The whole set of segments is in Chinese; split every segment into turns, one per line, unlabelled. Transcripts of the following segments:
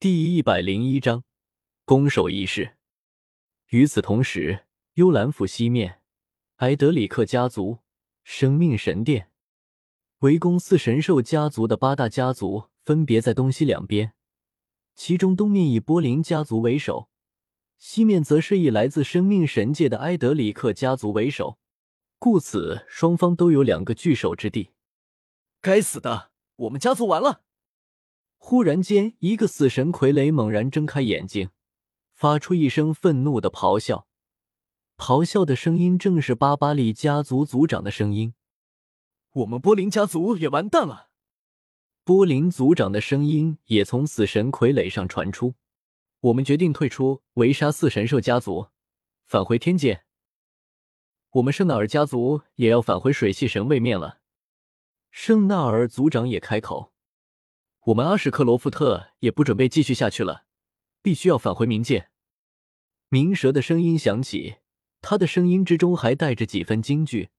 第一百零一章攻守仪式。与此同时，幽兰府西面，埃德里克家族、生命神殿围攻四神兽家族的八大家族分别在东西两边，其中东面以波林家族为首，西面则是以来自生命神界的埃德里克家族为首，故此双方都有两个聚首之地。
该死的，我们家族完了！
忽然间，一个死神傀儡猛然睁开眼睛，发出一声愤怒的咆哮。咆哮的声音正是巴巴利家族族长的声音。
我们波林家族也完蛋了！
波林族长的声音也从死神傀儡上传出。我们决定退出，围杀四神兽家族，返回天界。我们圣纳尔家族也要返回水系神位面了。圣纳尔族长也开口。我们阿什克罗夫特也不准备继续下去了，必须要返回冥界。冥蛇的声音响起，他的声音之中还带着几分惊惧，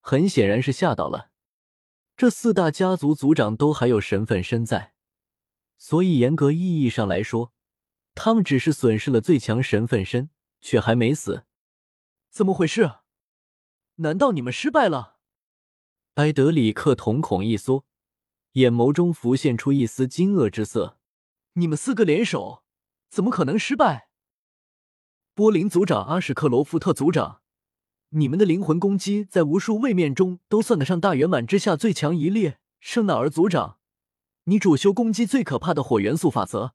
很显然是吓到了。这四大家族族长都还有神分身在，所以严格意义上来说，他们只是损失了最强神分身，却还没死。
怎么回事？难道你们失败了？
埃德里克瞳孔一缩。眼眸中浮现出一丝惊愕之色。
你们四个联手，怎么可能失败？波林族长阿什克罗夫特族长，你们的灵魂攻击在无数位面中都算得上大圆满之下最强一列。圣纳尔族长，你主修攻击最可怕的火元素法则，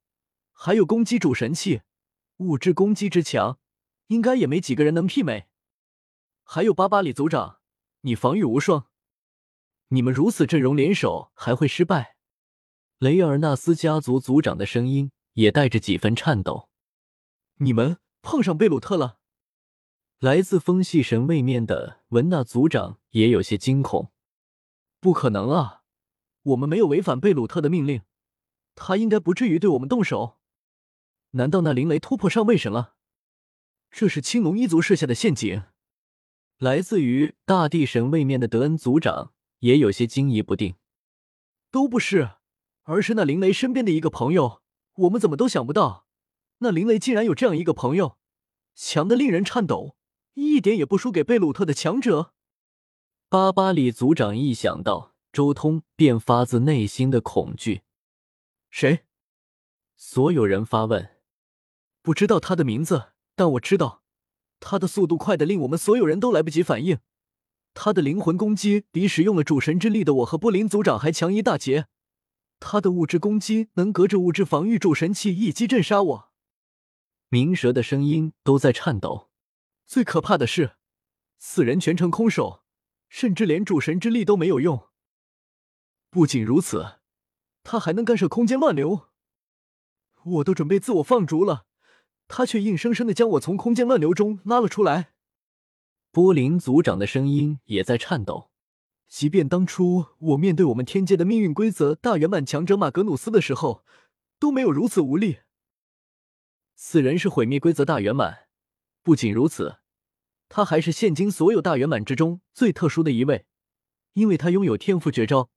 还有攻击主神器，物质攻击之强，应该也没几个人能媲美。还有巴巴里族长，你防御无双。你们如此阵容联手还会失败？
雷尔纳斯家族族长的声音也带着几分颤抖。
你们碰上贝鲁特了？
来自风系神位面的文纳族长也有些惊恐。
不可能啊！我们没有违反贝鲁特的命令，他应该不至于对我们动手。难道那灵雷突破上位神了？这是青龙一族设下的陷阱。
来自于大地神位面的德恩族长。也有些惊疑不定，
都不是，而是那林雷身边的一个朋友。我们怎么都想不到，那林雷竟然有这样一个朋友，强的令人颤抖，一点也不输给贝鲁特的强者。
巴巴里族长一想到周通，便发自内心的恐惧。
谁？
所有人发问。
不知道他的名字，但我知道，他的速度快的令我们所有人都来不及反应。他的灵魂攻击比使用了主神之力的我和波林族长还强一大截，他的物质攻击能隔着物质防御主神器一击震杀我。
鸣蛇的声音都在颤抖。
最可怕的是，四人全程空手，甚至连主神之力都没有用。不仅如此，他还能干涉空间乱流。我都准备自我放逐了，他却硬生生的将我从空间乱流中拉了出来。
波林族长的声音也在颤抖。
即便当初我面对我们天界的命运规则大圆满强者马格努斯的时候，都没有如此无力。
此人是毁灭规则大圆满，不仅如此，他还是现今所有大圆满之中最特殊的一位，因为他拥有天赋绝招，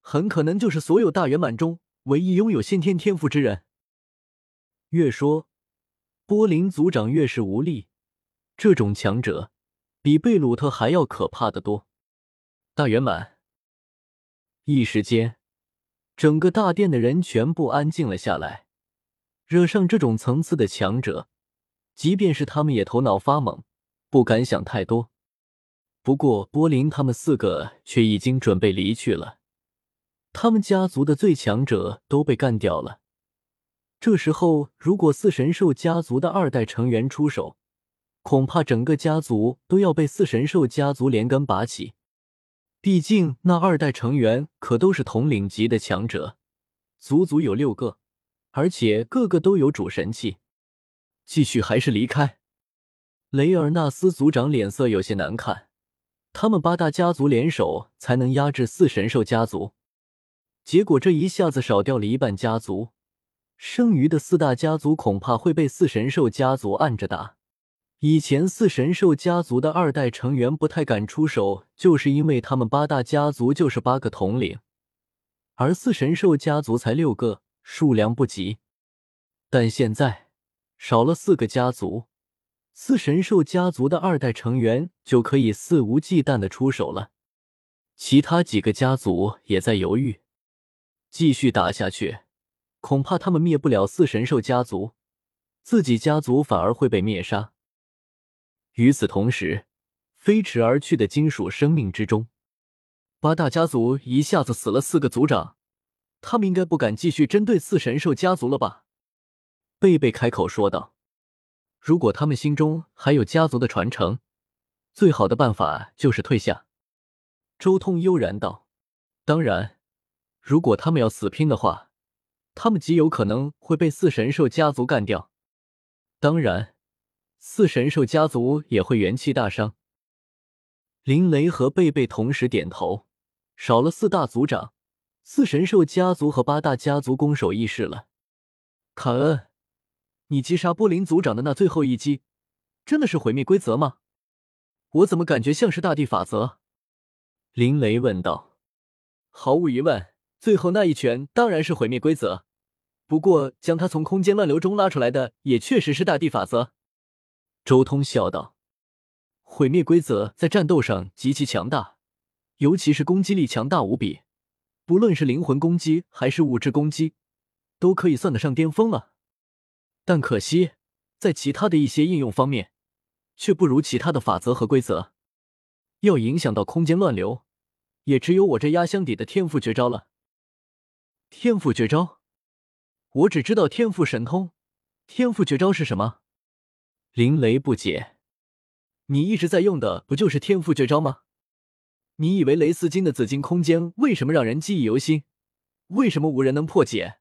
很可能就是所有大圆满中唯一拥有先天天赋之人。越说，波林族长越是无力。这种强者。比贝鲁特还要可怕的多。大圆满，一时间，整个大殿的人全部安静了下来。惹上这种层次的强者，即便是他们也头脑发懵，不敢想太多。不过波林他们四个却已经准备离去了。他们家族的最强者都被干掉了。这时候，如果四神兽家族的二代成员出手，恐怕整个家族都要被四神兽家族连根拔起，毕竟那二代成员可都是统领级的强者，足足有六个，而且个个都有主神器。继续还是离开？雷尔纳斯族长脸色有些难看。他们八大家族联手才能压制四神兽家族，结果这一下子少掉了一半家族，剩余的四大家族恐怕会被四神兽家族按着打。以前四神兽家族的二代成员不太敢出手，就是因为他们八大家族就是八个统领，而四神兽家族才六个，数量不及。但现在少了四个家族，四神兽家族的二代成员就可以肆无忌惮的出手了。其他几个家族也在犹豫，继续打下去，恐怕他们灭不了四神兽家族，自己家族反而会被灭杀。与此同时，飞驰而去的金属生命之中，八大家族一下子死了四个族长，他们应该不敢继续针对四神兽家族了吧？贝贝开口说道：“如果他们心中还有家族的传承，最好的办法就是退下。”周通悠然道：“当然，如果他们要死拼的话，他们极有可能会被四神兽家族干掉。当然，四神兽家族也会元气大伤。”林雷和贝贝同时点头，少了四大族长，四神兽家族和八大家族攻守易势了。卡恩，你击杀波林族长的那最后一击，真的是毁灭规则吗？我怎么感觉像是大地法则？林雷问道：“毫无疑问，最后那一拳当然是毁灭规则。不过，将他从空间乱流中拉出来的也确实是大地法则。”周通笑道：“毁灭规则在战斗上极其强大，尤其是攻击力强大无比，不论是灵魂攻击还是物质攻击，都可以算得上巅峰了。但可惜，在其他的一些应用方面，却不如其他的法则和规则。要影响到空间乱流。”也只有我这压箱底的天赋绝招了。天赋绝招，我只知道天赋神通。天赋绝招是什么？林雷不解。你一直在用的不就是天赋绝招吗？你以为雷斯金的紫金空间为什么让人记忆犹新？为什么无人能破解？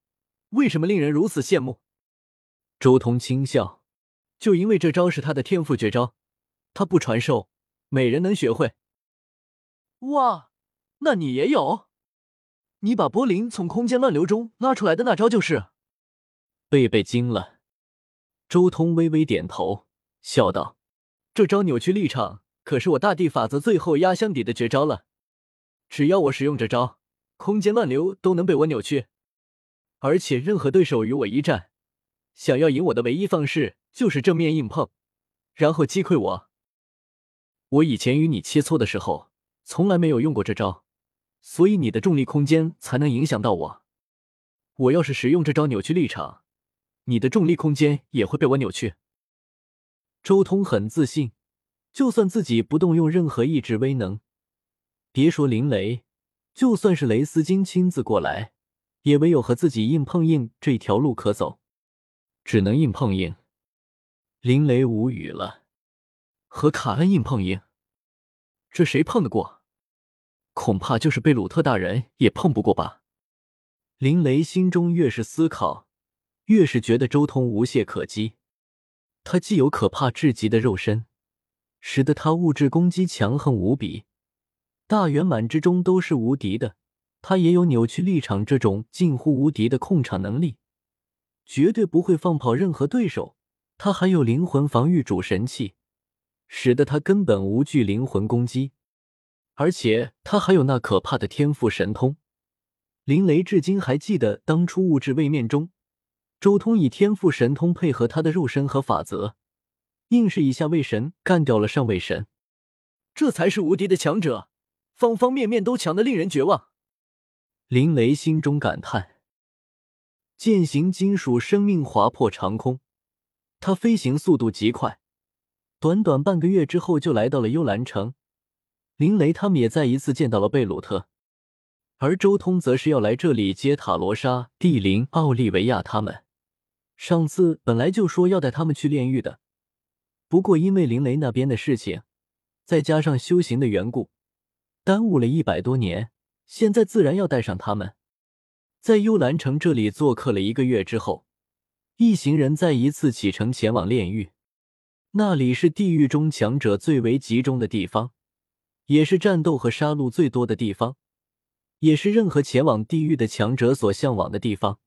为什么令人如此羡慕？周通轻笑，就因为这招是他的天赋绝招，他不传授，没人能学会。哇！那你也有？你把波林从空间乱流中拉出来的那招就是？贝贝惊了。周通微微点头，笑道：“这招扭曲立场，可是我大地法则最后压箱底的绝招了。只要我使用这招，空间乱流都能被我扭曲。而且任何对手与我一战，想要赢我的唯一方式就是正面硬碰，然后击溃我。我以前与你切磋的时候，从来没有用过这招。”所以你的重力空间才能影响到我。我要是使用这招扭曲立场，你的重力空间也会被我扭曲。周通很自信，就算自己不动用任何意志威能，别说林雷，就算是雷斯金亲自过来，也唯有和自己硬碰硬这条路可走，只能硬碰硬。林雷无语了，和卡恩硬碰硬，这谁碰得过？恐怕就是贝鲁特大人也碰不过吧。林雷心中越是思考，越是觉得周通无懈可击。他既有可怕至极的肉身，使得他物质攻击强横无比，大圆满之中都是无敌的；他也有扭曲立场这种近乎无敌的控场能力，绝对不会放跑任何对手。他还有灵魂防御主神器，使得他根本无惧灵魂攻击。而且他还有那可怕的天赋神通，林雷至今还记得当初物质位面中，周通以天赋神通配合他的肉身和法则，硬是一下位神干掉了上位神，这才是无敌的强者，方方面面都强的令人绝望。林雷心中感叹。剑形金属生命划破长空，他飞行速度极快，短短半个月之后就来到了幽兰城。林雷他们也再一次见到了贝鲁特，而周通则是要来这里接塔罗莎、蒂林、奥利维亚他们。上次本来就说要带他们去炼狱的，不过因为林雷那边的事情，再加上修行的缘故，耽误了一百多年。现在自然要带上他们。在幽兰城这里做客了一个月之后，一行人再一次启程前往炼狱。那里是地狱中强者最为集中的地方。也是战斗和杀戮最多的地方，也是任何前往地狱的强者所向往的地方。